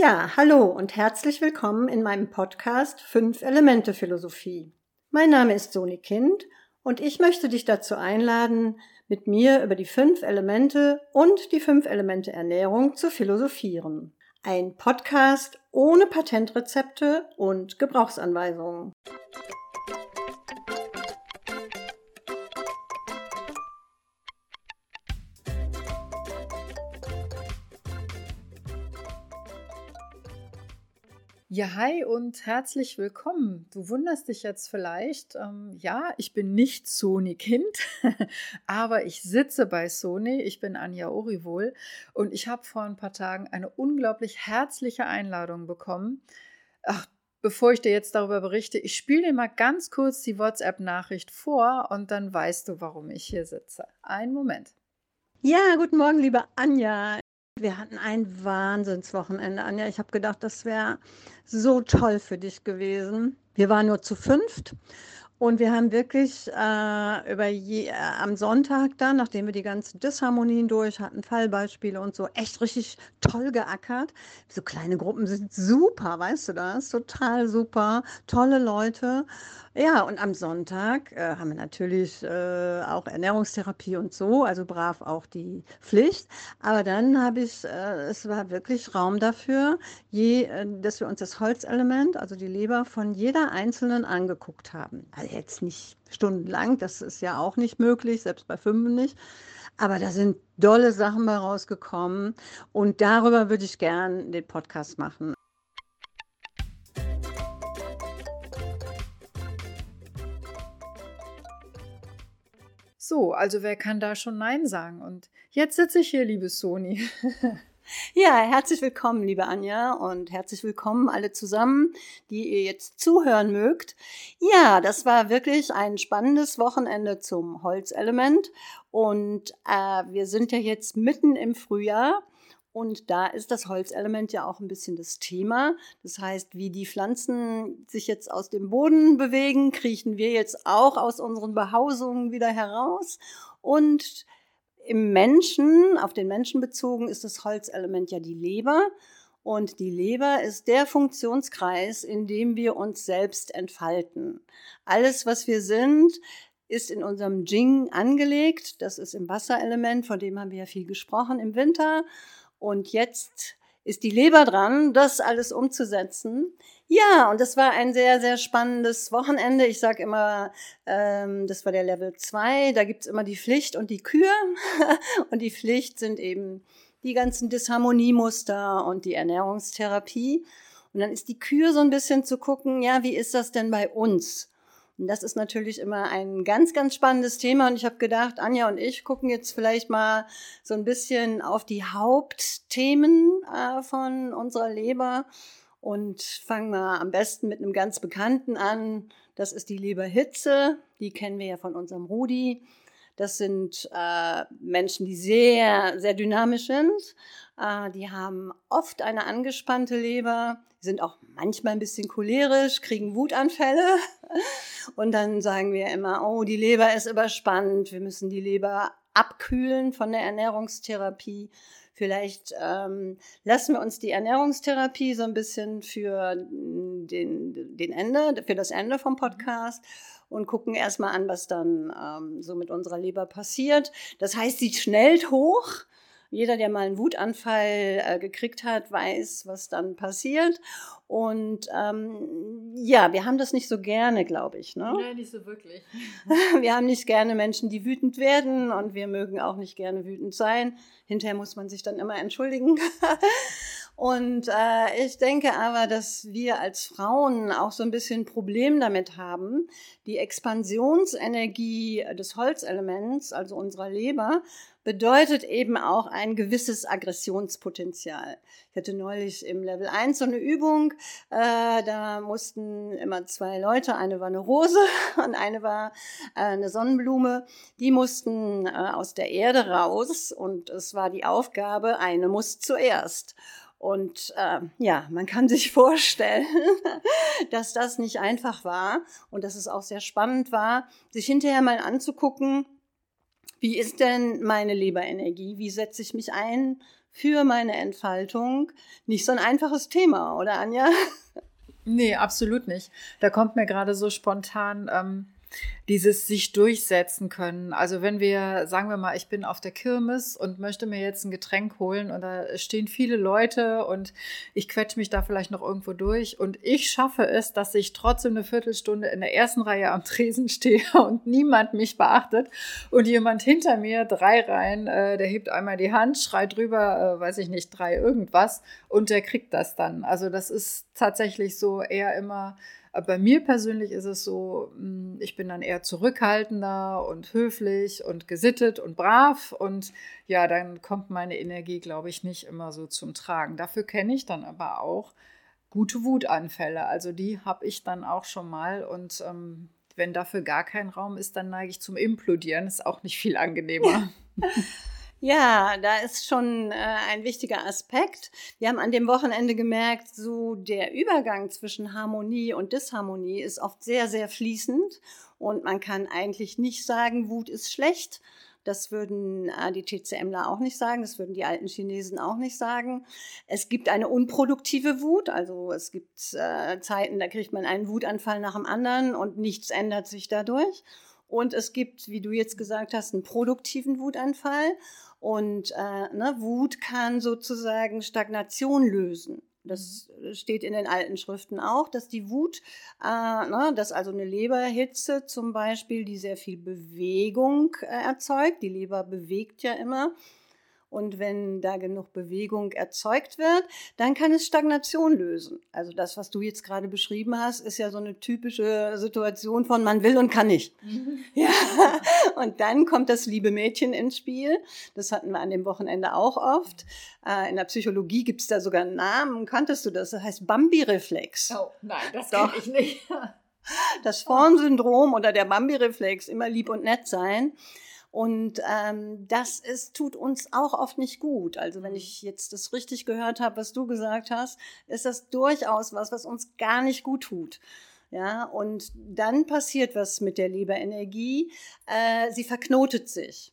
Ja, hallo und herzlich willkommen in meinem Podcast Fünf Elemente Philosophie. Mein Name ist Soni Kind und ich möchte dich dazu einladen, mit mir über die fünf Elemente und die fünf Elemente Ernährung zu philosophieren. Ein Podcast ohne Patentrezepte und Gebrauchsanweisungen. Ja, hi und herzlich willkommen. Du wunderst dich jetzt vielleicht, ähm, ja, ich bin nicht Sony-Kind, aber ich sitze bei Sony. Ich bin Anja Orivol und ich habe vor ein paar Tagen eine unglaublich herzliche Einladung bekommen. Ach, bevor ich dir jetzt darüber berichte, ich spiele dir mal ganz kurz die WhatsApp-Nachricht vor und dann weißt du, warum ich hier sitze. Einen Moment. Ja, guten Morgen, liebe Anja. Wir hatten ein Wahnsinnswochenende, Anja. Ich habe gedacht, das wäre so toll für dich gewesen. Wir waren nur zu fünft und wir haben wirklich äh, über je, äh, am Sonntag dann, nachdem wir die ganzen Disharmonien durch hatten, Fallbeispiele und so, echt richtig toll geackert. So kleine Gruppen sind super, weißt du das? Total super, tolle Leute. Ja, und am Sonntag äh, haben wir natürlich äh, auch Ernährungstherapie und so, also brav auch die Pflicht. Aber dann habe ich, äh, es war wirklich Raum dafür, je, äh, dass wir uns das Holzelement, also die Leber, von jeder einzelnen angeguckt haben. Also jetzt nicht stundenlang, das ist ja auch nicht möglich, selbst bei fünf nicht. Aber da sind dolle Sachen bei rausgekommen und darüber würde ich gern den Podcast machen. So, also wer kann da schon Nein sagen? Und jetzt sitze ich hier, liebe Soni. Ja, herzlich willkommen, liebe Anja, und herzlich willkommen alle zusammen, die ihr jetzt zuhören mögt. Ja, das war wirklich ein spannendes Wochenende zum Holzelement. Und äh, wir sind ja jetzt mitten im Frühjahr. Und da ist das Holzelement ja auch ein bisschen das Thema. Das heißt, wie die Pflanzen sich jetzt aus dem Boden bewegen, kriechen wir jetzt auch aus unseren Behausungen wieder heraus. Und im Menschen, auf den Menschen bezogen, ist das Holzelement ja die Leber. Und die Leber ist der Funktionskreis, in dem wir uns selbst entfalten. Alles, was wir sind, ist in unserem Jing angelegt. Das ist im Wasserelement, von dem haben wir ja viel gesprochen im Winter. Und jetzt ist die Leber dran, das alles umzusetzen. Ja, und das war ein sehr, sehr spannendes Wochenende. Ich sage immer, ähm, das war der Level 2. Da gibt's immer die Pflicht und die Kür. und die Pflicht sind eben die ganzen Disharmoniemuster und die Ernährungstherapie. Und dann ist die Kür so ein bisschen zu gucken, ja, wie ist das denn bei uns? Und das ist natürlich immer ein ganz, ganz spannendes Thema. Und ich habe gedacht, Anja und ich gucken jetzt vielleicht mal so ein bisschen auf die Hauptthemen äh, von unserer Leber und fangen mal am besten mit einem ganz Bekannten an. Das ist die Leberhitze. Die kennen wir ja von unserem Rudi. Das sind äh, Menschen, die sehr, sehr dynamisch sind. Äh, die haben oft eine angespannte Leber, sind auch manchmal ein bisschen cholerisch, kriegen Wutanfälle. Und dann sagen wir immer, oh, die Leber ist überspannt, wir müssen die Leber abkühlen von der Ernährungstherapie. Vielleicht ähm, lassen wir uns die Ernährungstherapie so ein bisschen für den, den Ende, für das Ende vom Podcast und gucken erstmal an, was dann ähm, so mit unserer Leber passiert. Das heißt, sie schnellt hoch jeder, der mal einen Wutanfall äh, gekriegt hat, weiß, was dann passiert. Und ähm, ja, wir haben das nicht so gerne, glaube ich. Ne? Nein, nicht so wirklich. wir haben nicht gerne Menschen, die wütend werden und wir mögen auch nicht gerne wütend sein. Hinterher muss man sich dann immer entschuldigen. Und äh, ich denke aber, dass wir als Frauen auch so ein bisschen Problem damit haben, die Expansionsenergie des Holzelements, also unserer Leber, bedeutet eben auch ein gewisses Aggressionspotenzial. Ich hatte neulich im Level 1 so eine Übung, äh, da mussten immer zwei Leute, eine war eine Rose und eine war äh, eine Sonnenblume, die mussten äh, aus der Erde raus und es war die Aufgabe, eine muss zuerst. Und äh, ja, man kann sich vorstellen, dass das nicht einfach war und dass es auch sehr spannend war, sich hinterher mal anzugucken, wie ist denn meine Leberenergie? Wie setze ich mich ein für meine Entfaltung nicht so ein einfaches Thema, oder Anja? Nee, absolut nicht. Da kommt mir gerade so spontan ähm, dieses sich durchsetzen können. Also wenn wir, sagen wir mal, ich bin auf der Kirmes und möchte mir jetzt ein Getränk holen und da stehen viele Leute und ich quetsche mich da vielleicht noch irgendwo durch und ich schaffe es, dass ich trotzdem eine Viertelstunde in der ersten Reihe am Tresen stehe und niemand mich beachtet und jemand hinter mir, drei Reihen, äh, der hebt einmal die Hand, schreit drüber, äh, weiß ich nicht, drei irgendwas und der kriegt das dann. Also das ist tatsächlich so eher immer bei mir persönlich ist es so, hm, ich bin dann eher zurückhaltender und höflich und gesittet und brav und ja, dann kommt meine Energie, glaube ich, nicht immer so zum Tragen. Dafür kenne ich dann aber auch gute Wutanfälle. Also die habe ich dann auch schon mal und ähm, wenn dafür gar kein Raum ist, dann neige ich zum Implodieren. Ist auch nicht viel angenehmer. Ja, da ist schon äh, ein wichtiger Aspekt. Wir haben an dem Wochenende gemerkt, so der Übergang zwischen Harmonie und Disharmonie ist oft sehr, sehr fließend und man kann eigentlich nicht sagen, Wut ist schlecht. Das würden äh, die TCMler auch nicht sagen, das würden die alten Chinesen auch nicht sagen. Es gibt eine unproduktive Wut, also es gibt äh, Zeiten, da kriegt man einen Wutanfall nach dem anderen und nichts ändert sich dadurch. Und es gibt, wie du jetzt gesagt hast, einen produktiven Wutanfall. Und äh, ne, Wut kann sozusagen Stagnation lösen. Das mhm. steht in den alten Schriften auch, dass die Wut, äh, ne, dass also eine Leberhitze zum Beispiel, die sehr viel Bewegung äh, erzeugt. Die Leber bewegt ja immer. Und wenn da genug Bewegung erzeugt wird, dann kann es Stagnation lösen. Also das, was du jetzt gerade beschrieben hast, ist ja so eine typische Situation von man will und kann nicht. Mhm. Ja. Und dann kommt das liebe Mädchen ins Spiel. Das hatten wir an dem Wochenende auch oft. Äh, in der Psychologie gibt es da sogar einen Namen. Kanntest du das? Das heißt Bambi-Reflex. Oh, nein, das kenne ich nicht. Das Formsyndrom oder der Bambi-Reflex, immer lieb und nett sein. Und ähm, das ist, tut uns auch oft nicht gut. Also wenn mhm. ich jetzt das richtig gehört habe, was du gesagt hast, ist das durchaus was, was uns gar nicht gut tut. Ja, und dann passiert was mit der Leberenergie. Äh, sie verknotet sich.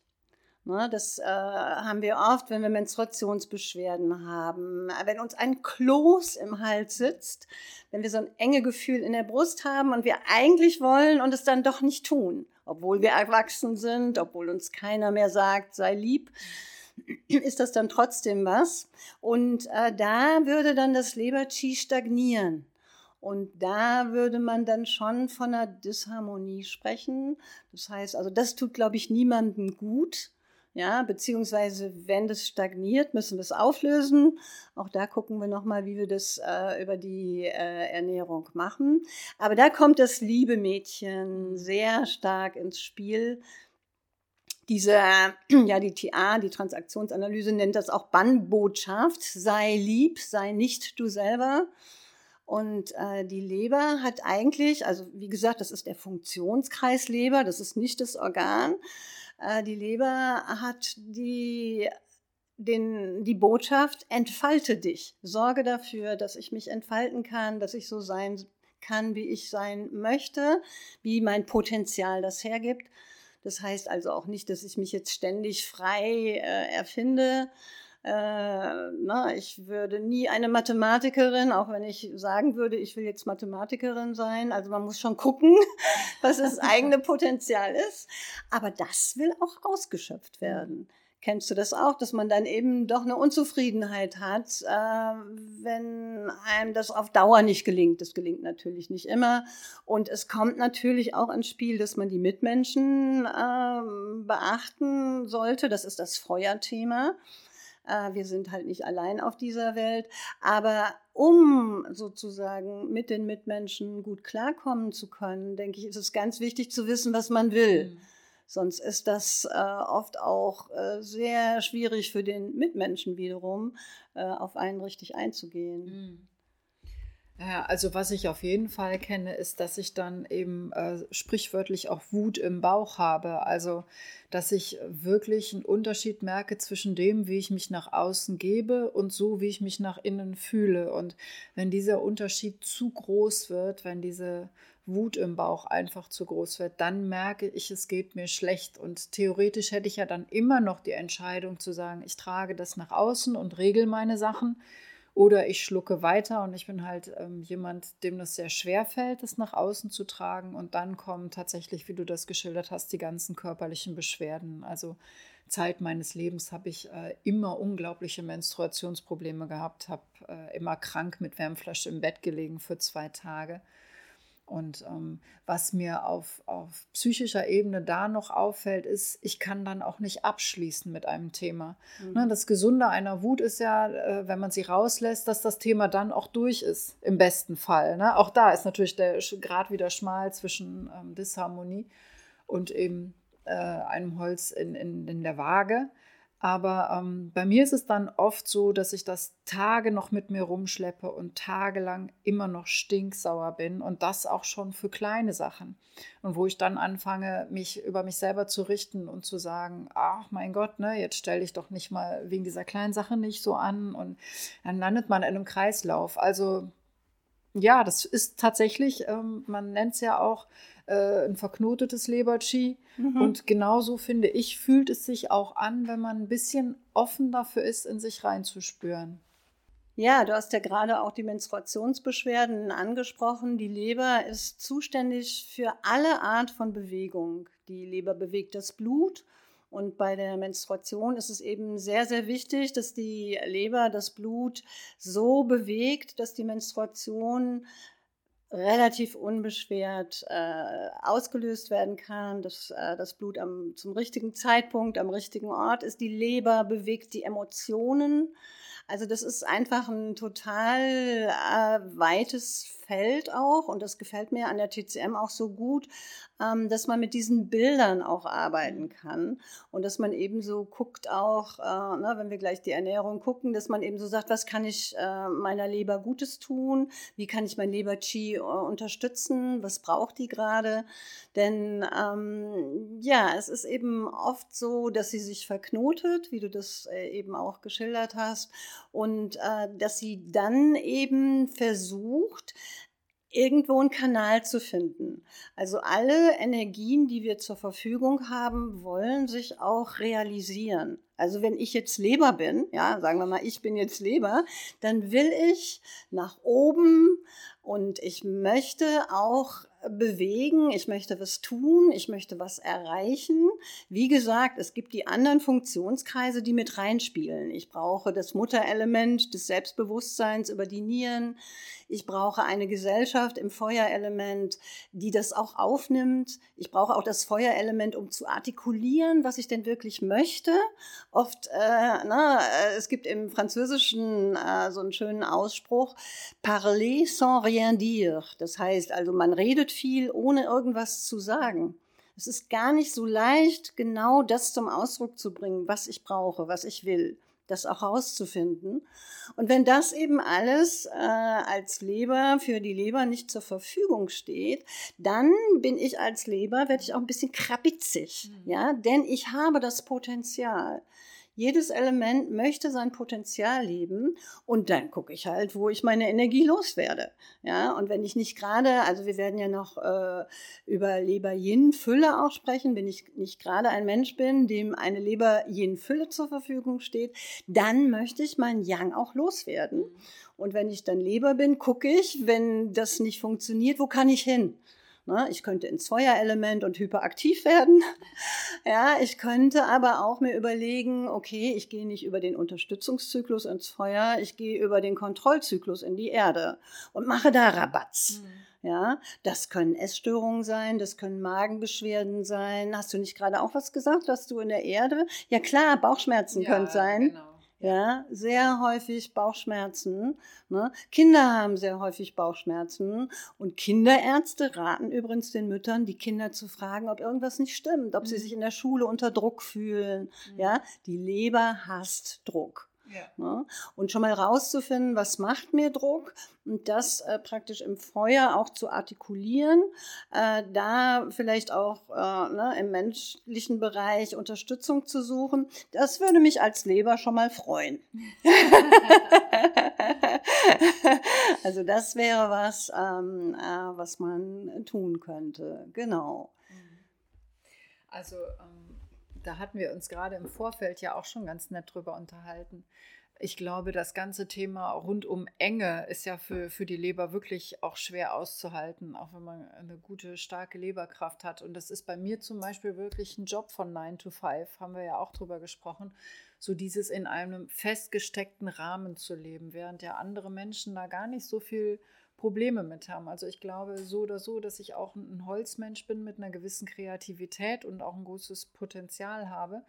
Ne, das äh, haben wir oft, wenn wir Menstruationsbeschwerden haben, wenn uns ein Kloß im Hals sitzt, wenn wir so ein enge Gefühl in der Brust haben und wir eigentlich wollen und es dann doch nicht tun, obwohl wir erwachsen sind, obwohl uns keiner mehr sagt, sei lieb, ist das dann trotzdem was. Und äh, da würde dann das Leber-Chi stagnieren. Und da würde man dann schon von einer Disharmonie sprechen. Das heißt, also das tut, glaube ich, niemandem gut. Ja, beziehungsweise wenn das stagniert, müssen wir es auflösen. Auch da gucken wir nochmal, wie wir das äh, über die äh, Ernährung machen. Aber da kommt das liebe Mädchen sehr stark ins Spiel. Diese, ja, die TA, die Transaktionsanalyse nennt das auch Bannbotschaft. Sei lieb, sei nicht du selber. Und äh, die Leber hat eigentlich, also wie gesagt, das ist der Funktionskreis Leber, das ist nicht das Organ. Äh, die Leber hat die, den, die Botschaft, entfalte dich. Sorge dafür, dass ich mich entfalten kann, dass ich so sein kann, wie ich sein möchte, wie mein Potenzial das hergibt. Das heißt also auch nicht, dass ich mich jetzt ständig frei äh, erfinde, äh, na, ich würde nie eine Mathematikerin, auch wenn ich sagen würde, ich will jetzt Mathematikerin sein. Also man muss schon gucken, was das eigene Potenzial ist. Aber das will auch ausgeschöpft werden. Kennst du das auch, dass man dann eben doch eine Unzufriedenheit hat, äh, wenn einem das auf Dauer nicht gelingt? Das gelingt natürlich nicht immer. Und es kommt natürlich auch ins Spiel, dass man die Mitmenschen äh, beachten sollte. Das ist das Feuerthema. Äh, wir sind halt nicht allein auf dieser Welt. Aber um sozusagen mit den Mitmenschen gut klarkommen zu können, denke ich, ist es ganz wichtig zu wissen, was man will. Mhm. Sonst ist das äh, oft auch äh, sehr schwierig für den Mitmenschen wiederum, äh, auf einen richtig einzugehen. Mhm. Ja, also was ich auf jeden Fall kenne, ist, dass ich dann eben äh, sprichwörtlich auch Wut im Bauch habe. Also, dass ich wirklich einen Unterschied merke zwischen dem, wie ich mich nach außen gebe und so, wie ich mich nach innen fühle. Und wenn dieser Unterschied zu groß wird, wenn diese Wut im Bauch einfach zu groß wird, dann merke ich, es geht mir schlecht. Und theoretisch hätte ich ja dann immer noch die Entscheidung zu sagen, ich trage das nach außen und regel meine Sachen oder ich schlucke weiter und ich bin halt ähm, jemand, dem das sehr schwer fällt, das nach außen zu tragen. Und dann kommen tatsächlich, wie du das geschildert hast, die ganzen körperlichen Beschwerden. Also Zeit meines Lebens habe ich äh, immer unglaubliche Menstruationsprobleme gehabt, habe äh, immer krank mit Wärmflasche im Bett gelegen für zwei Tage. Und ähm, was mir auf, auf psychischer Ebene da noch auffällt, ist, ich kann dann auch nicht abschließen mit einem Thema. Mhm. Ne, das Gesunde einer Wut ist ja, äh, wenn man sie rauslässt, dass das Thema dann auch durch ist, im besten Fall. Ne? Auch da ist natürlich der Grad wieder schmal zwischen ähm, Disharmonie und eben äh, einem Holz in, in, in der Waage. Aber ähm, bei mir ist es dann oft so, dass ich das Tage noch mit mir rumschleppe und tagelang immer noch stinksauer bin und das auch schon für kleine Sachen. Und wo ich dann anfange, mich über mich selber zu richten und zu sagen, ach mein Gott, ne, jetzt stell dich doch nicht mal wegen dieser kleinen Sache nicht so an und dann landet man in einem Kreislauf. Also ja, das ist tatsächlich, ähm, man nennt es ja auch äh, ein verknotetes Leber-Chi. Mhm. Und genauso finde ich, fühlt es sich auch an, wenn man ein bisschen offen dafür ist, in sich reinzuspüren. Ja, du hast ja gerade auch die Menstruationsbeschwerden angesprochen. Die Leber ist zuständig für alle Art von Bewegung. Die Leber bewegt das Blut und bei der Menstruation ist es eben sehr, sehr wichtig, dass die Leber das Blut so bewegt, dass die Menstruation relativ unbeschwert äh, ausgelöst werden kann, dass äh, das Blut am, zum richtigen Zeitpunkt am richtigen Ort ist. Die Leber bewegt die Emotionen. Also das ist einfach ein total äh, weites Feld auch und das gefällt mir an der TCM auch so gut, ähm, dass man mit diesen Bildern auch arbeiten mhm. kann und dass man eben so guckt auch, äh, ne, wenn wir gleich die Ernährung gucken, dass man eben so sagt, was kann ich äh, meiner Leber Gutes tun, wie kann ich mein Leber-Chi äh, unterstützen, was braucht die gerade, denn ähm, ja, es ist eben oft so, dass sie sich verknotet, wie du das äh, eben auch geschildert hast und äh, dass sie dann eben versucht, irgendwo einen Kanal zu finden. Also alle Energien, die wir zur Verfügung haben, wollen sich auch realisieren. Also wenn ich jetzt Leber bin, ja, sagen wir mal, ich bin jetzt Leber, dann will ich nach oben und ich möchte auch bewegen, ich möchte was tun, ich möchte was erreichen. Wie gesagt, es gibt die anderen Funktionskreise, die mit reinspielen. Ich brauche das Mutterelement des Selbstbewusstseins über die Nieren. Ich brauche eine Gesellschaft im Feuerelement, die das auch aufnimmt. Ich brauche auch das Feuerelement, um zu artikulieren, was ich denn wirklich möchte. Oft, äh, na, äh, es gibt im Französischen äh, so einen schönen Ausspruch, parler sans rien dire. Das heißt also, man redet viel, ohne irgendwas zu sagen. Es ist gar nicht so leicht, genau das zum Ausdruck zu bringen, was ich brauche, was ich will das auch herauszufinden. Und wenn das eben alles äh, als Leber für die Leber nicht zur Verfügung steht, dann bin ich als Leber, werde ich auch ein bisschen krabitzig, mhm. ja, denn ich habe das Potenzial. Jedes Element möchte sein Potenzial leben und dann gucke ich halt, wo ich meine Energie loswerde. Ja, und wenn ich nicht gerade, also wir werden ja noch äh, über Leber-Yin-Fülle auch sprechen, wenn ich nicht gerade ein Mensch bin, dem eine Leber-Yin-Fülle zur Verfügung steht, dann möchte ich mein Yang auch loswerden. Und wenn ich dann Leber bin, gucke ich, wenn das nicht funktioniert, wo kann ich hin? Ne? Ich könnte ins Feuerelement und hyperaktiv werden. Ja, ich könnte aber auch mir überlegen, okay, ich gehe nicht über den Unterstützungszyklus ins Feuer, ich gehe über den Kontrollzyklus in die Erde und mache da Rabatz. Mhm. Ja, das können Essstörungen sein, das können Magenbeschwerden sein. Hast du nicht gerade auch was gesagt, dass du in der Erde? Ja klar, Bauchschmerzen ja, können sein. Genau ja, sehr häufig Bauchschmerzen. Ne? Kinder haben sehr häufig Bauchschmerzen und Kinderärzte raten übrigens den Müttern, die Kinder zu fragen, ob irgendwas nicht stimmt, ob mhm. sie sich in der Schule unter Druck fühlen. Mhm. Ja, die Leber hasst Druck. Ja. Ne? Und schon mal rauszufinden, was macht mir Druck und das äh, praktisch im Feuer auch zu artikulieren, äh, da vielleicht auch äh, ne, im menschlichen Bereich Unterstützung zu suchen, das würde mich als Leber schon mal freuen. also das wäre was, ähm, äh, was man tun könnte. Genau. Also ähm da hatten wir uns gerade im Vorfeld ja auch schon ganz nett drüber unterhalten. Ich glaube, das ganze Thema rund um Enge ist ja für, für die Leber wirklich auch schwer auszuhalten, auch wenn man eine gute, starke Leberkraft hat. Und das ist bei mir zum Beispiel wirklich ein Job von 9 to 5, haben wir ja auch drüber gesprochen. So dieses in einem festgesteckten Rahmen zu leben, während ja andere Menschen da gar nicht so viel Probleme mit haben. Also ich glaube so oder so, dass ich auch ein Holzmensch bin mit einer gewissen Kreativität und auch ein großes Potenzial habe.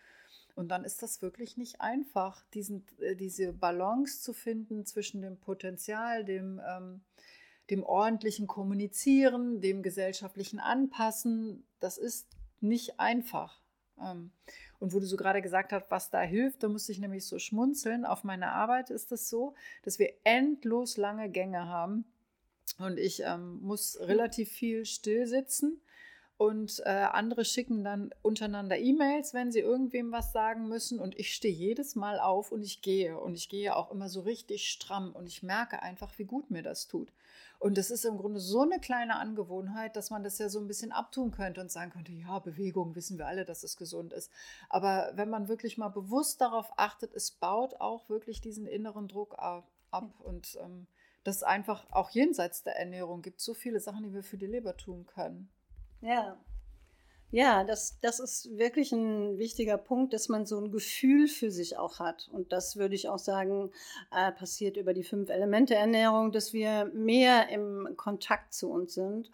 Und dann ist das wirklich nicht einfach, diesen, äh, diese Balance zu finden zwischen dem Potenzial, dem, ähm, dem ordentlichen Kommunizieren, dem gesellschaftlichen Anpassen. Das ist nicht einfach. Ähm, und wo du so gerade gesagt hast, was da hilft, da musste ich nämlich so schmunzeln. Auf meiner Arbeit ist es das so, dass wir endlos lange Gänge haben und ich ähm, muss relativ viel still sitzen. Und äh, andere schicken dann untereinander E-Mails, wenn sie irgendwem was sagen müssen. Und ich stehe jedes Mal auf und ich gehe. Und ich gehe auch immer so richtig stramm. Und ich merke einfach, wie gut mir das tut. Und das ist im Grunde so eine kleine Angewohnheit, dass man das ja so ein bisschen abtun könnte und sagen könnte, ja, Bewegung wissen wir alle, dass es gesund ist. Aber wenn man wirklich mal bewusst darauf achtet, es baut auch wirklich diesen inneren Druck ab. Und ähm, das einfach auch jenseits der Ernährung gibt so viele Sachen, die wir für die Leber tun können. Ja. Ja, das, das ist wirklich ein wichtiger Punkt, dass man so ein Gefühl für sich auch hat. Und das würde ich auch sagen, äh, passiert über die fünf Elemente Ernährung, dass wir mehr im Kontakt zu uns sind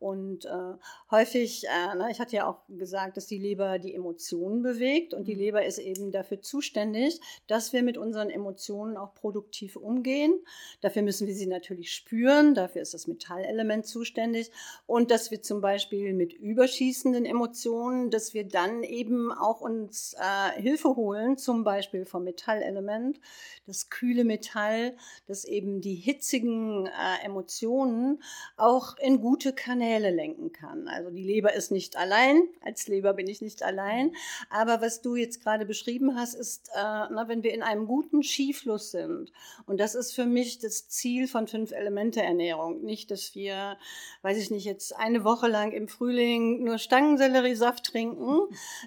und äh, häufig, äh, na, ich hatte ja auch gesagt, dass die Leber die Emotionen bewegt und die mhm. Leber ist eben dafür zuständig, dass wir mit unseren Emotionen auch produktiv umgehen. Dafür müssen wir sie natürlich spüren, dafür ist das Metallelement zuständig und dass wir zum Beispiel mit überschießenden Emotionen, dass wir dann eben auch uns äh, Hilfe holen, zum Beispiel vom Metallelement, das kühle Metall, das eben die hitzigen äh, Emotionen auch in gute Kanäle Kanäle lenken kann. Also die Leber ist nicht allein, als Leber bin ich nicht allein. Aber was du jetzt gerade beschrieben hast, ist, äh, na, wenn wir in einem guten Skifluss sind. Und das ist für mich das Ziel von Fünf-Elemente-Ernährung. Nicht, dass wir, weiß ich nicht, jetzt eine Woche lang im Frühling nur Stangenselleriesaft trinken,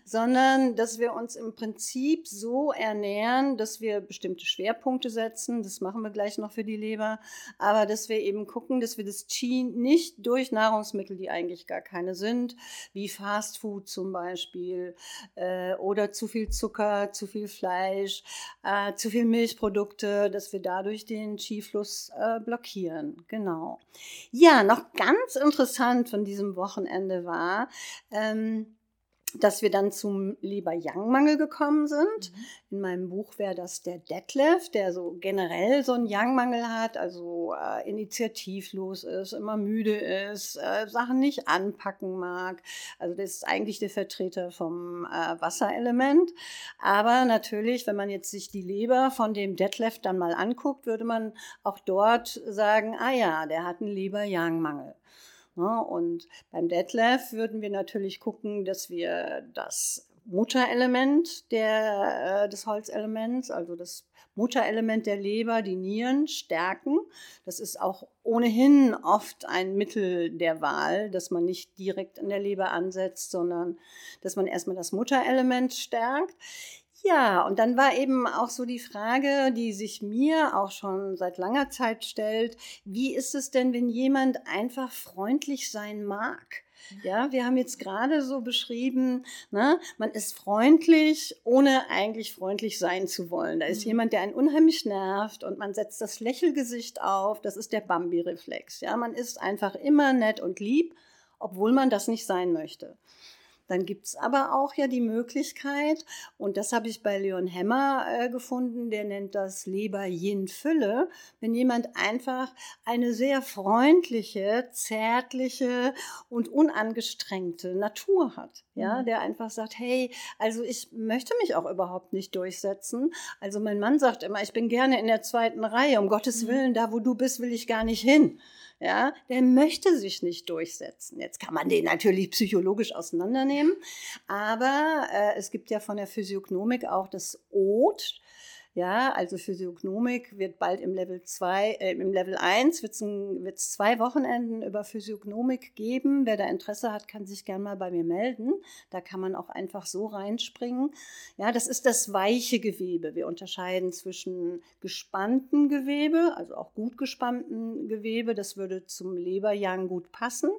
sondern dass wir uns im Prinzip so ernähren, dass wir bestimmte Schwerpunkte setzen. Das machen wir gleich noch für die Leber. Aber dass wir eben gucken, dass wir das Qi nicht durch Nahrungs Nahrungsmittel, die eigentlich gar keine sind, wie Fastfood zum Beispiel äh, oder zu viel Zucker, zu viel Fleisch, äh, zu viel Milchprodukte, dass wir dadurch den Skifluss äh, blockieren. Genau. Ja, noch ganz interessant von diesem Wochenende war, ähm, dass wir dann zum Leber-Yang-Mangel gekommen sind. Mhm. In meinem Buch wäre das der Detlef, der so generell so einen Yang-Mangel hat, also äh, initiativlos ist, immer müde ist, äh, Sachen nicht anpacken mag. Also das ist eigentlich der Vertreter vom äh, Wasserelement. Aber natürlich, wenn man jetzt sich die Leber von dem Detlef dann mal anguckt, würde man auch dort sagen, ah ja, der hat einen Leber-Yang-Mangel. Ne? Und beim Detlef würden wir natürlich gucken, dass wir das Mutterelement der, äh, des Holzelements, also das Mutterelement der Leber, die Nieren, stärken. Das ist auch ohnehin oft ein Mittel der Wahl, dass man nicht direkt in der Leber ansetzt, sondern dass man erstmal das Mutterelement stärkt. Ja, und dann war eben auch so die Frage, die sich mir auch schon seit langer Zeit stellt, wie ist es denn, wenn jemand einfach freundlich sein mag? Ja, wir haben jetzt gerade so beschrieben, ne, man ist freundlich, ohne eigentlich freundlich sein zu wollen. Da ist mhm. jemand, der einen unheimlich nervt und man setzt das Lächelgesicht auf. Das ist der Bambi-Reflex. Ja, man ist einfach immer nett und lieb, obwohl man das nicht sein möchte. Dann gibt es aber auch ja die Möglichkeit, und das habe ich bei Leon Hemmer äh, gefunden, der nennt das Leber-Yin-Fülle, wenn jemand einfach eine sehr freundliche, zärtliche und unangestrengte Natur hat. Ja, mhm. der einfach sagt, hey, also ich möchte mich auch überhaupt nicht durchsetzen. Also mein Mann sagt immer, ich bin gerne in der zweiten Reihe, um Gottes mhm. Willen, da wo du bist, will ich gar nicht hin ja, der möchte sich nicht durchsetzen. Jetzt kann man den natürlich psychologisch auseinandernehmen, aber äh, es gibt ja von der Physiognomik auch das Ot, ja, also Physiognomik wird bald im Level 2, äh, im Level 1 wird es zwei Wochenenden über Physiognomik geben. Wer da Interesse hat, kann sich gerne mal bei mir melden. Da kann man auch einfach so reinspringen. Ja, das ist das weiche Gewebe. Wir unterscheiden zwischen gespannten Gewebe, also auch gut gespannten Gewebe. Das würde zum Leberjang gut passen.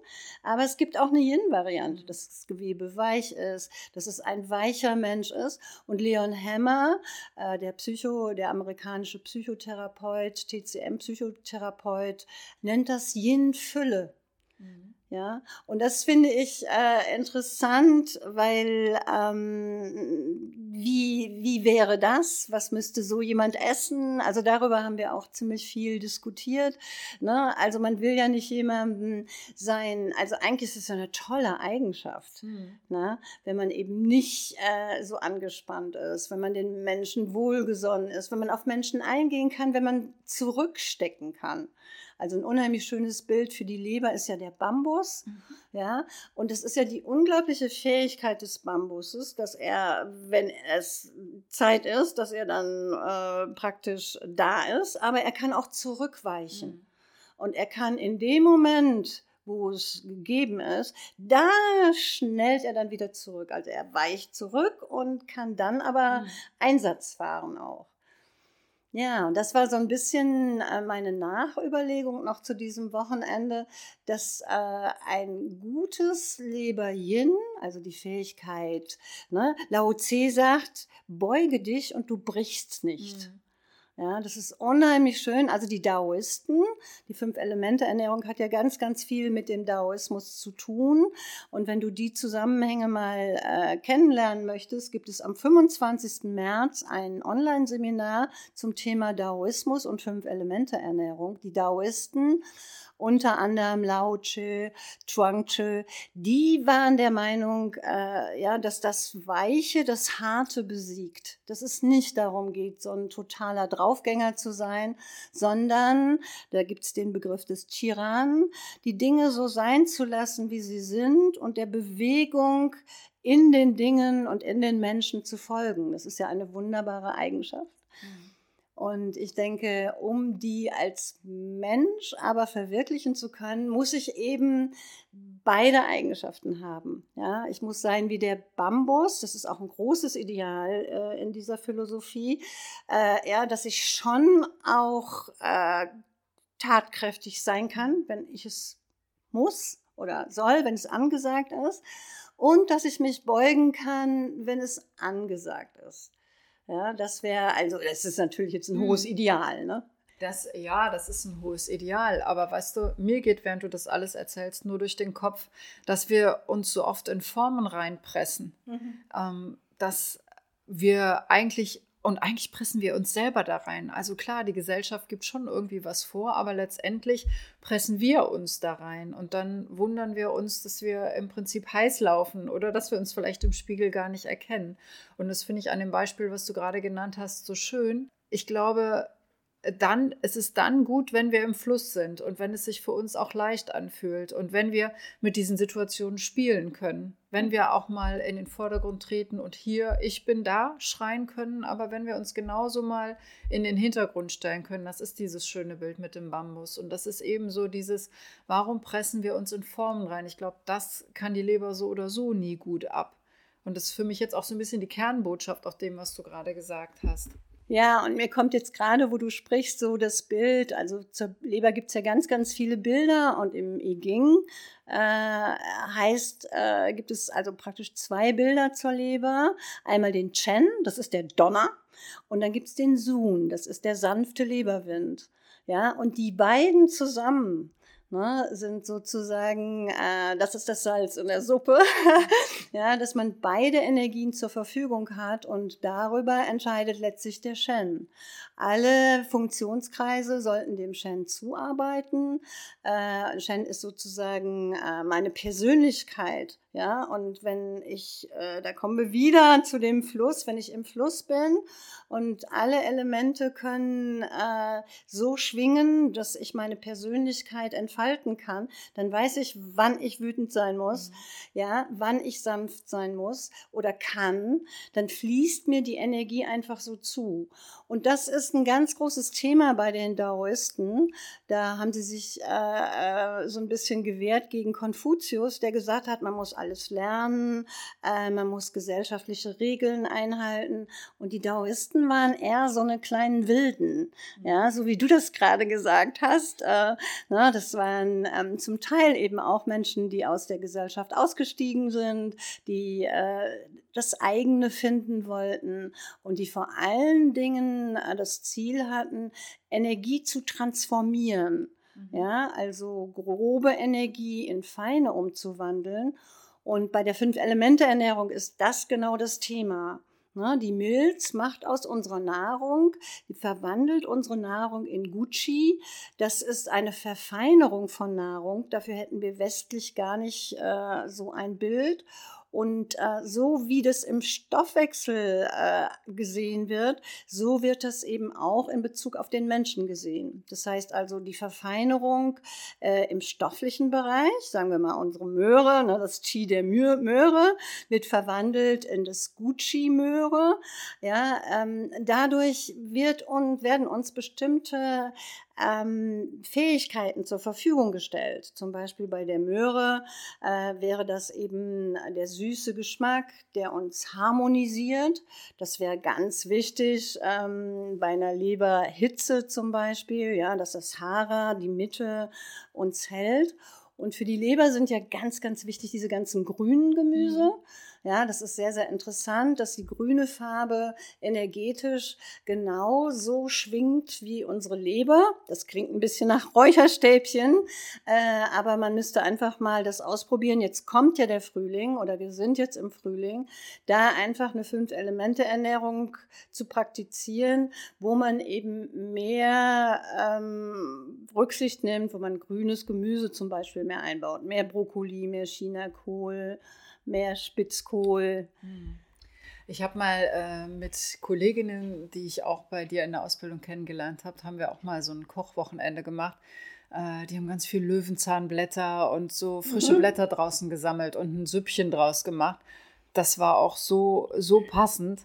Aber es gibt auch eine Yin-Variante, dass das Gewebe weich ist, dass es ein weicher Mensch ist. Und Leon Hammer, äh, der Psychologe, Psycho, der amerikanische Psychotherapeut, TCM-Psychotherapeut, nennt das Yin-Fülle. Mhm. Ja, und das finde ich äh, interessant, weil ähm, wie, wie wäre das? Was müsste so jemand essen? Also darüber haben wir auch ziemlich viel diskutiert. Ne? Also man will ja nicht jemandem sein, also eigentlich ist es ja eine tolle Eigenschaft, mhm. ne? wenn man eben nicht äh, so angespannt ist, wenn man den Menschen wohlgesonnen ist, wenn man auf Menschen eingehen kann, wenn man zurückstecken kann. Also ein unheimlich schönes Bild für die Leber ist ja der Bambus. Mhm. Ja, und es ist ja die unglaubliche Fähigkeit des Bambuses, dass er, wenn es Zeit ist, dass er dann äh, praktisch da ist, aber er kann auch zurückweichen. Mhm. Und er kann in dem Moment, wo es gegeben ist, da schnellt er dann wieder zurück. Also er weicht zurück und kann dann aber mhm. Einsatz fahren auch. Ja, und das war so ein bisschen äh, meine Nachüberlegung noch zu diesem Wochenende, dass äh, ein gutes Leber-Yin, also die Fähigkeit, ne, Lao Tse sagt, beuge dich und du brichst nicht. Mhm. Ja, das ist unheimlich schön. Also die Daoisten, die Fünf-Elemente-Ernährung hat ja ganz, ganz viel mit dem Daoismus zu tun. Und wenn du die Zusammenhänge mal äh, kennenlernen möchtest, gibt es am 25. März ein Online-Seminar zum Thema Daoismus und Fünf-Elemente-Ernährung. Die Daoisten unter anderem Lao Tse, Chuang Tse, die waren der Meinung, äh, ja, dass das Weiche das Harte besiegt. Dass es nicht darum geht, so ein totaler Draufgänger zu sein, sondern, da gibt es den Begriff des Chiran, die Dinge so sein zu lassen, wie sie sind und der Bewegung in den Dingen und in den Menschen zu folgen. Das ist ja eine wunderbare Eigenschaft. Mhm. Und ich denke, um die als Mensch aber verwirklichen zu können, muss ich eben beide Eigenschaften haben. Ja, ich muss sein wie der Bambus. Das ist auch ein großes Ideal äh, in dieser Philosophie. Äh, ja, dass ich schon auch äh, tatkräftig sein kann, wenn ich es muss oder soll, wenn es angesagt ist. Und dass ich mich beugen kann, wenn es angesagt ist. Ja, das wäre, also das ist natürlich jetzt ein hm. hohes Ideal, ne? Das, ja, das ist ein hohes Ideal. Aber weißt du, mir geht, während du das alles erzählst, nur durch den Kopf, dass wir uns so oft in Formen reinpressen, mhm. ähm, dass wir eigentlich und eigentlich pressen wir uns selber da rein. Also klar, die Gesellschaft gibt schon irgendwie was vor, aber letztendlich pressen wir uns da rein. Und dann wundern wir uns, dass wir im Prinzip heiß laufen oder dass wir uns vielleicht im Spiegel gar nicht erkennen. Und das finde ich an dem Beispiel, was du gerade genannt hast, so schön. Ich glaube, dann, es ist dann gut, wenn wir im Fluss sind und wenn es sich für uns auch leicht anfühlt und wenn wir mit diesen Situationen spielen können. Wenn wir auch mal in den Vordergrund treten und hier, ich bin da, schreien können, aber wenn wir uns genauso mal in den Hintergrund stellen können, das ist dieses schöne Bild mit dem Bambus. Und das ist eben so dieses, warum pressen wir uns in Formen rein? Ich glaube, das kann die Leber so oder so nie gut ab. Und das ist für mich jetzt auch so ein bisschen die Kernbotschaft auf dem, was du gerade gesagt hast. Ja, und mir kommt jetzt gerade, wo du sprichst, so das Bild. Also zur Leber gibt es ja ganz, ganz viele Bilder und im I Ging äh, heißt, äh, gibt es also praktisch zwei Bilder zur Leber. Einmal den Chen, das ist der Donner, und dann gibt es den Sun, das ist der sanfte Leberwind. Ja, und die beiden zusammen ne, sind sozusagen, äh, das ist das Salz in der Suppe, ja, dass man beide Energien zur Verfügung hat und darüber entscheidet letztlich der Shen. Alle Funktionskreise sollten dem Shen zuarbeiten. Äh, Shen ist sozusagen äh, meine Persönlichkeit. Ja, und wenn ich, äh, da kommen wir wieder zu dem Fluss, wenn ich im Fluss bin und alle Elemente können äh, so schwingen, dass ich meine Persönlichkeit entfalten kann, dann weiß ich, wann ich wütend sein muss, mhm. ja, wann ich sanft sein muss oder kann, dann fließt mir die Energie einfach so zu. Und das ist ein ganz großes Thema bei den Daoisten. Da haben sie sich äh, äh, so ein bisschen gewehrt gegen Konfuzius, der gesagt hat, man muss alles lernen, äh, man muss gesellschaftliche Regeln einhalten. Und die Daoisten waren eher so eine kleinen Wilden, mhm. ja, so wie du das gerade gesagt hast. Äh, na, ne, das waren ähm, zum Teil eben auch Menschen, die aus der Gesellschaft ausgestiegen sind, die äh, das eigene finden wollten und die vor allen Dingen äh, das Ziel hatten, Energie zu transformieren. Mhm. Ja, also grobe Energie in feine umzuwandeln. Und bei der Fünf-Elemente-Ernährung ist das genau das Thema. Ne, die Milz macht aus unserer Nahrung, die verwandelt unsere Nahrung in Gucci. Das ist eine Verfeinerung von Nahrung. Dafür hätten wir westlich gar nicht äh, so ein Bild. Und äh, so wie das im Stoffwechsel äh, gesehen wird, so wird das eben auch in Bezug auf den Menschen gesehen. Das heißt also die Verfeinerung äh, im stofflichen Bereich, sagen wir mal unsere Möhre, ne, das Qi der Möhre, wird verwandelt in das Gucci-Möhre. Ja, ähm, dadurch wird und werden uns bestimmte ähm, Fähigkeiten zur Verfügung gestellt. Zum Beispiel bei der Möhre äh, wäre das eben der süße Geschmack, der uns harmonisiert. Das wäre ganz wichtig ähm, bei einer Leberhitze zum Beispiel, ja, dass das Hara, die Mitte uns hält. Und für die Leber sind ja ganz, ganz wichtig diese ganzen grünen Gemüse. Mhm ja, das ist sehr, sehr interessant, dass die grüne Farbe energetisch genauso schwingt wie unsere Leber. Das klingt ein bisschen nach Räucherstäbchen, äh, aber man müsste einfach mal das ausprobieren. Jetzt kommt ja der Frühling oder wir sind jetzt im Frühling, da einfach eine Fünf-Elemente-Ernährung zu praktizieren, wo man eben mehr ähm, Rücksicht nimmt, wo man grünes Gemüse zum Beispiel mehr einbaut, mehr Brokkoli, mehr Chinakohl mehr Spitzkohl. Hm. Ich habe mal äh, mit Kolleginnen, die ich auch bei dir in der Ausbildung kennengelernt habe, haben wir auch mal so ein Kochwochenende gemacht. Äh, die haben ganz viel Löwenzahnblätter und so frische mhm. Blätter draußen gesammelt und ein Süppchen draus gemacht. Das war auch so, so passend.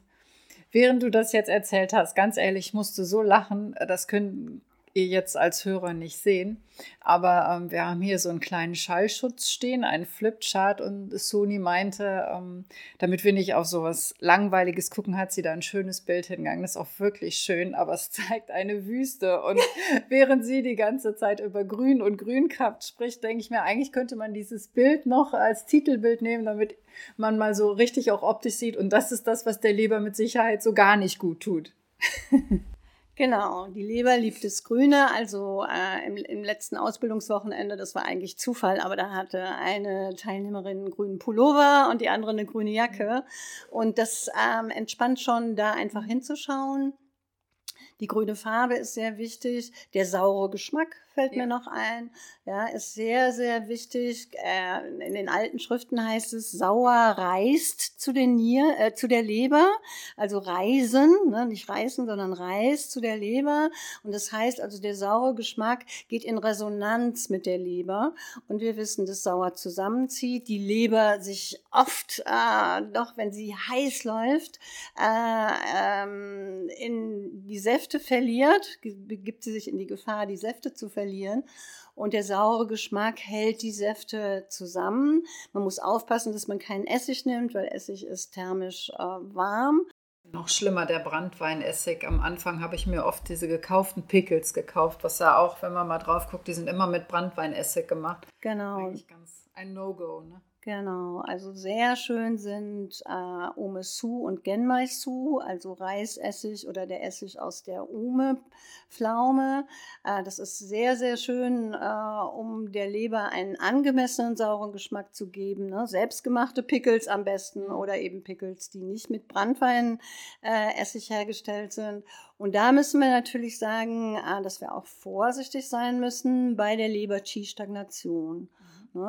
Während du das jetzt erzählt hast, ganz ehrlich, ich musste so lachen. Das können, ihr jetzt als Hörer nicht sehen. Aber ähm, wir haben hier so einen kleinen Schallschutz stehen, einen Flipchart und Sony meinte, ähm, damit wir nicht auf sowas Langweiliges gucken, hat sie da ein schönes Bild hingegangen. Das ist auch wirklich schön, aber es zeigt eine Wüste. Und während sie die ganze Zeit über Grün und Grünkraft spricht, denke ich mir, eigentlich könnte man dieses Bild noch als Titelbild nehmen, damit man mal so richtig auch optisch sieht. Und das ist das, was der Leber mit Sicherheit so gar nicht gut tut. Genau, die Leber liebt das Grüne. Also äh, im, im, letzten Ausbildungswochenende, das war eigentlich Zufall, aber da hatte eine Teilnehmerin einen grünen Pullover und die andere eine grüne Jacke. Und das ähm, entspannt schon, da einfach hinzuschauen. Die grüne Farbe ist sehr wichtig. Der saure Geschmack fällt ja. mir noch ein. Ja, ist sehr, sehr wichtig. Äh, in den alten Schriften heißt es, sauer reißt zu, den Nier, äh, zu der Leber. Also reisen, ne? nicht reißen, sondern reißt zu der Leber. Und das heißt also, der saure Geschmack geht in Resonanz mit der Leber. Und wir wissen, dass sauer zusammenzieht. Die Leber sich oft, äh, doch wenn sie heiß läuft, äh, ähm, in die Säfte verliert, begibt sie sich in die Gefahr, die Säfte zu verlieren verlieren. Und der saure Geschmack hält die Säfte zusammen. Man muss aufpassen, dass man keinen Essig nimmt, weil Essig ist thermisch äh, warm. Noch schlimmer, der Brandweinessig. Am Anfang habe ich mir oft diese gekauften Pickles gekauft, was ja auch, wenn man mal drauf guckt, die sind immer mit Brandweinessig gemacht. Genau. Eigentlich ganz ein No-Go, ne? Genau, also sehr schön sind äh, Omesu und Genmaisu, also Reisessig oder der Essig aus der Ume-Pflaume. Äh, das ist sehr, sehr schön, äh, um der Leber einen angemessenen sauren Geschmack zu geben. Ne? Selbstgemachte Pickles am besten oder eben Pickles, die nicht mit Brandweinessig hergestellt sind. Und da müssen wir natürlich sagen, äh, dass wir auch vorsichtig sein müssen bei der Leber-Qi-Stagnation. Ne,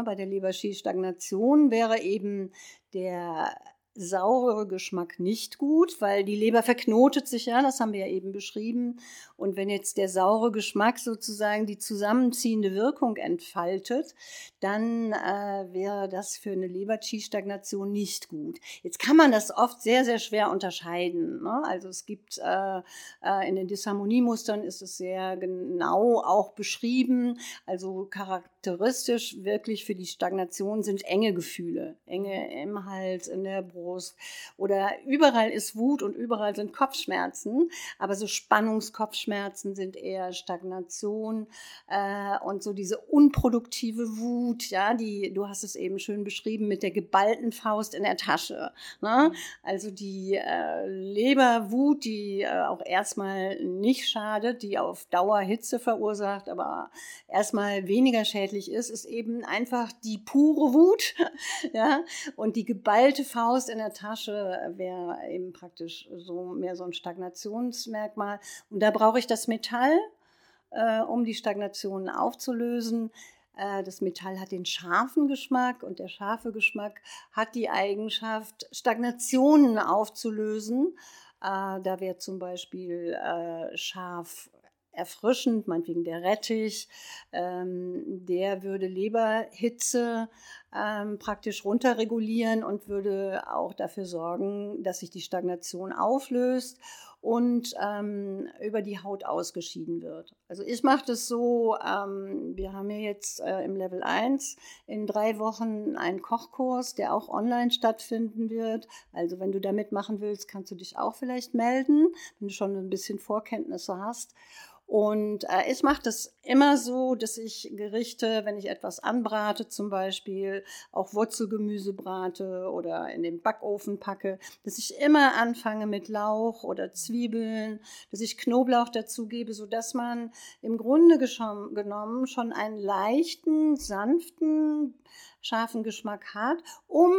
bei der Leber-Stagnation wäre eben der saure Geschmack nicht gut, weil die Leber verknotet sich ja, das haben wir ja eben beschrieben. Und wenn jetzt der saure Geschmack sozusagen die zusammenziehende Wirkung entfaltet, dann äh, wäre das für eine Leber-Qi-Stagnation nicht gut. Jetzt kann man das oft sehr, sehr schwer unterscheiden. Ne? Also es gibt äh, äh, in den Disharmoniemustern ist es sehr genau auch beschrieben. Also charakteristisch wirklich für die Stagnation sind enge Gefühle, enge im Hals, in der Brust Brust oder überall ist Wut und überall sind Kopfschmerzen, aber so Spannungskopfschmerzen sind eher Stagnation äh, und so diese unproduktive Wut, ja, die, du hast es eben schön beschrieben, mit der geballten Faust in der Tasche. Ne? Also die äh, Leberwut, die äh, auch erstmal nicht schadet, die auf Dauer Hitze verursacht, aber erstmal weniger schädlich ist, ist eben einfach die pure Wut, ja, und die geballte Faust in in der Tasche wäre eben praktisch so mehr so ein Stagnationsmerkmal. Und da brauche ich das Metall, äh, um die Stagnation aufzulösen. Äh, das Metall hat den scharfen Geschmack und der scharfe Geschmack hat die Eigenschaft, Stagnationen aufzulösen. Äh, da wäre zum Beispiel äh, scharf erfrischend, meinetwegen der Rettich, ähm, der würde Leberhitze ähm, praktisch runterregulieren und würde auch dafür sorgen, dass sich die Stagnation auflöst und ähm, über die Haut ausgeschieden wird. Also ich mache das so, ähm, wir haben ja jetzt äh, im Level 1 in drei Wochen einen Kochkurs, der auch online stattfinden wird. Also wenn du da mitmachen willst, kannst du dich auch vielleicht melden, wenn du schon ein bisschen Vorkenntnisse hast. Und äh, ich mache das immer so, dass ich Gerichte, wenn ich etwas anbrate, zum Beispiel auch Wurzelgemüse brate oder in den Backofen packe, dass ich immer anfange mit Lauch oder Zwiebeln, dass ich Knoblauch dazu gebe, sodass man im Grunde genommen schon einen leichten, sanften, scharfen Geschmack hat, um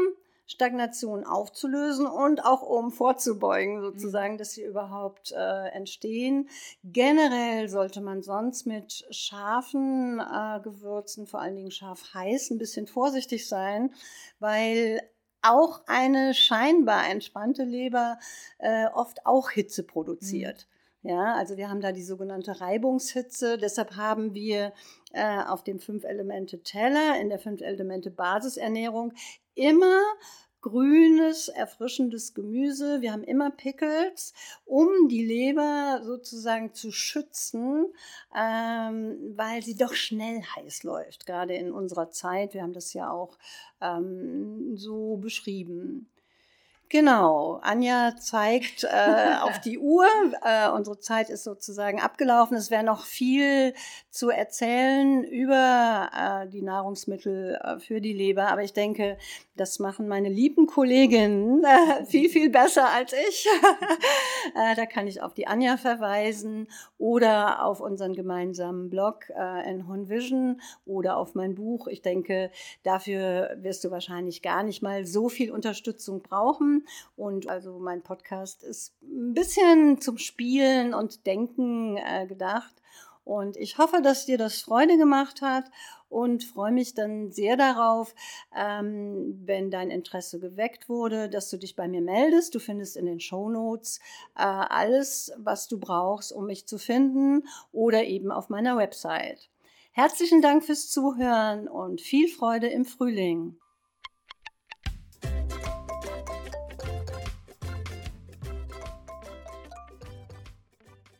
Stagnation aufzulösen und auch um vorzubeugen, sozusagen, dass sie überhaupt äh, entstehen. Generell sollte man sonst mit scharfen äh, Gewürzen, vor allen Dingen scharf heiß, ein bisschen vorsichtig sein, weil auch eine scheinbar entspannte Leber äh, oft auch Hitze produziert. Mhm. Ja, also wir haben da die sogenannte Reibungshitze. Deshalb haben wir äh, auf dem Fünf-Elemente-Teller in der Fünf-Elemente-Basisernährung immer grünes, erfrischendes Gemüse. Wir haben immer Pickles, um die Leber sozusagen zu schützen, ähm, weil sie doch schnell heiß läuft, gerade in unserer Zeit. Wir haben das ja auch ähm, so beschrieben. Genau, Anja zeigt äh, auf die Uhr. Äh, unsere Zeit ist sozusagen abgelaufen. Es wäre noch viel zu erzählen über äh, die Nahrungsmittel äh, für die Leber, aber ich denke, das machen meine lieben Kolleginnen äh, viel, viel besser als ich. äh, da kann ich auf die Anja verweisen oder auf unseren gemeinsamen Blog äh, in Vision oder auf mein Buch. Ich denke, dafür wirst du wahrscheinlich gar nicht mal so viel Unterstützung brauchen. Und also mein Podcast ist ein bisschen zum Spielen und Denken äh, gedacht. Und ich hoffe, dass dir das Freude gemacht hat und freue mich dann sehr darauf, ähm, wenn dein Interesse geweckt wurde, dass du dich bei mir meldest. Du findest in den Show Notes äh, alles, was du brauchst, um mich zu finden oder eben auf meiner Website. Herzlichen Dank fürs Zuhören und viel Freude im Frühling.